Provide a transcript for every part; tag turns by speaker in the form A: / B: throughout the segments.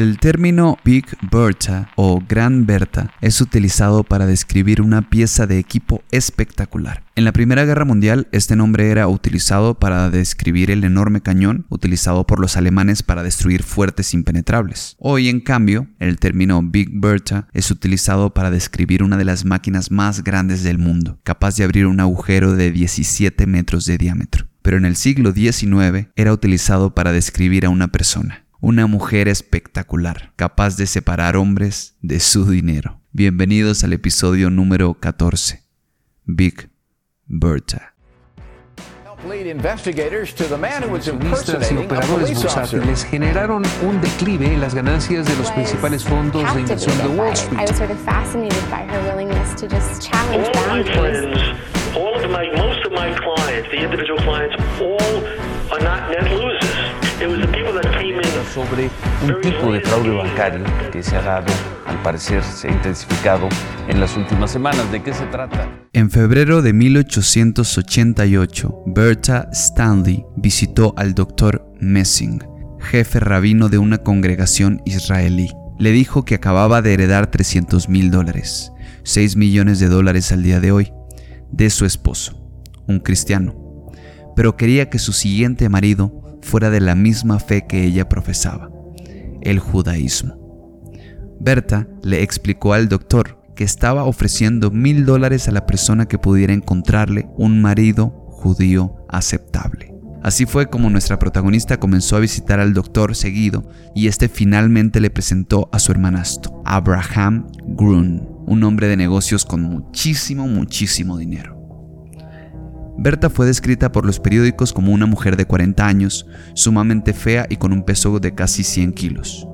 A: El término Big Bertha o Gran Bertha es utilizado para describir una pieza de equipo espectacular. En la Primera Guerra Mundial, este nombre era utilizado para describir el enorme cañón utilizado por los alemanes para destruir fuertes impenetrables. Hoy, en cambio, el término Big Bertha es utilizado para describir una de las máquinas más grandes del mundo, capaz de abrir un agujero de 17 metros de diámetro. Pero en el siglo XIX era utilizado para describir a una persona, una mujer espectacular, capaz de separar hombres de su dinero. Bienvenidos al episodio número 14, Big Bertha.
B: Accionistas y operadores bursátiles generaron un declive en las ganancias de los principales fondos de inversión de Wall Street.
C: all of my, most of my clients, the individual clients, all are not net losers.
D: Sobre un tipo de fraude bancario que se ha dado, al parecer se ha intensificado en las últimas semanas. ¿De qué se trata?
A: En febrero de 1888, Bertha Stanley visitó al doctor Messing, jefe rabino de una congregación israelí. Le dijo que acababa de heredar 300 mil dólares, 6 millones de dólares al día de hoy, de su esposo, un cristiano, pero quería que su siguiente marido fuera de la misma fe que ella profesaba, el judaísmo. Berta le explicó al doctor que estaba ofreciendo mil dólares a la persona que pudiera encontrarle un marido judío aceptable. Así fue como nuestra protagonista comenzó a visitar al doctor seguido y este finalmente le presentó a su hermanastro, Abraham Grun, un hombre de negocios con muchísimo, muchísimo dinero. Berta fue descrita por los periódicos como una mujer de 40 años, sumamente fea y con un peso de casi 100 kilos.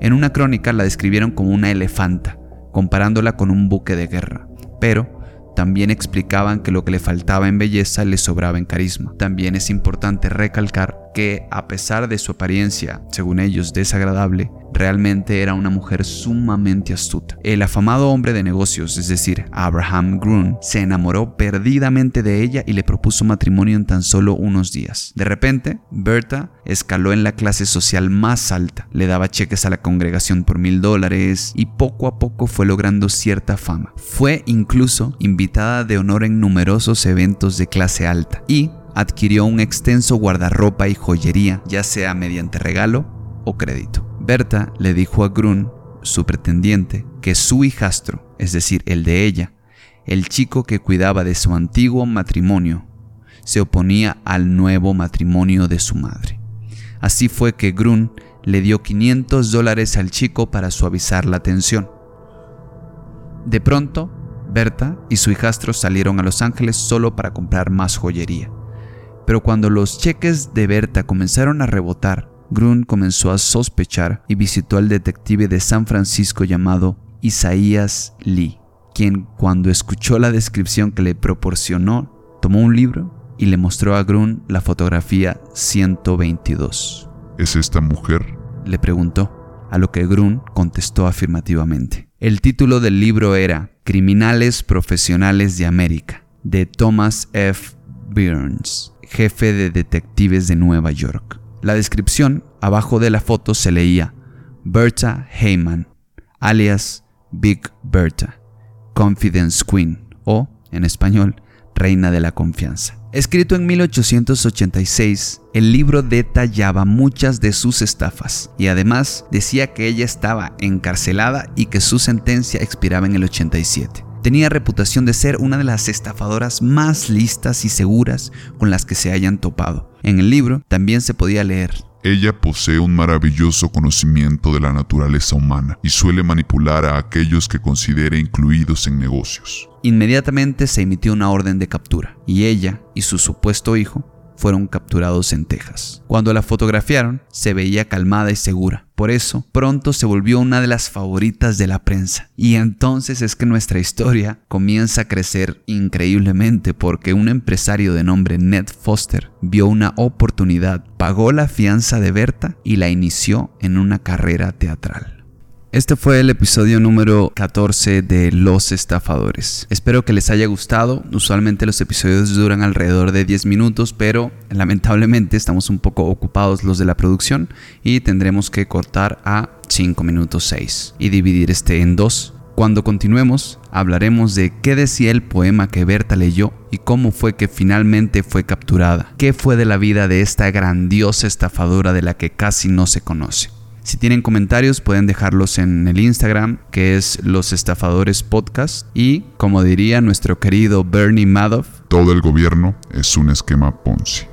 A: En una crónica la describieron como una elefanta, comparándola con un buque de guerra, pero también explicaban que lo que le faltaba en belleza le sobraba en carisma. También es importante recalcar que a pesar de su apariencia, según ellos, desagradable, realmente era una mujer sumamente astuta. El afamado hombre de negocios, es decir, Abraham Grun, se enamoró perdidamente de ella y le propuso matrimonio en tan solo unos días. De repente, Berta escaló en la clase social más alta, le daba cheques a la congregación por mil dólares y poco a poco fue logrando cierta fama. Fue incluso invitada de honor en numerosos eventos de clase alta y adquirió un extenso guardarropa y joyería, ya sea mediante regalo o crédito. Berta le dijo a Grun, su pretendiente, que su hijastro, es decir, el de ella, el chico que cuidaba de su antiguo matrimonio, se oponía al nuevo matrimonio de su madre. Así fue que Grun le dio 500 dólares al chico para suavizar la tensión. De pronto, Berta y su hijastro salieron a Los Ángeles solo para comprar más joyería. Pero cuando los cheques de Berta comenzaron a rebotar, Grun comenzó a sospechar y visitó al detective de San Francisco llamado Isaías Lee, quien cuando escuchó la descripción que le proporcionó, tomó un libro y le mostró a Grun la fotografía 122.
E: ¿Es esta mujer?
A: Le preguntó, a lo que Grun contestó afirmativamente. El título del libro era Criminales Profesionales de América, de Thomas F. Burns jefe de detectives de Nueva York. La descripción abajo de la foto se leía Berta Heyman, alias Big Berta, Confidence Queen o, en español, Reina de la Confianza. Escrito en 1886, el libro detallaba muchas de sus estafas y además decía que ella estaba encarcelada y que su sentencia expiraba en el 87. Tenía reputación de ser una de las estafadoras más listas y seguras con las que se hayan topado. En el libro también se podía leer.
E: Ella posee un maravilloso conocimiento de la naturaleza humana y suele manipular a aquellos que considere incluidos en negocios.
A: Inmediatamente se emitió una orden de captura y ella y su supuesto hijo fueron capturados en Texas. Cuando la fotografiaron, se veía calmada y segura. Por eso, pronto se volvió una de las favoritas de la prensa. Y entonces es que nuestra historia comienza a crecer increíblemente porque un empresario de nombre Ned Foster vio una oportunidad, pagó la fianza de Berta y la inició en una carrera teatral. Este fue el episodio número 14 de Los Estafadores. Espero que les haya gustado. Usualmente los episodios duran alrededor de 10 minutos, pero lamentablemente estamos un poco ocupados los de la producción y tendremos que cortar a 5 minutos 6 y dividir este en dos. Cuando continuemos, hablaremos de qué decía el poema que Berta leyó y cómo fue que finalmente fue capturada. ¿Qué fue de la vida de esta grandiosa estafadora de la que casi no se conoce? Si tienen comentarios pueden dejarlos en el Instagram que es Los Estafadores Podcast y como diría nuestro querido Bernie Madoff,
E: todo el gobierno es un esquema Ponzi.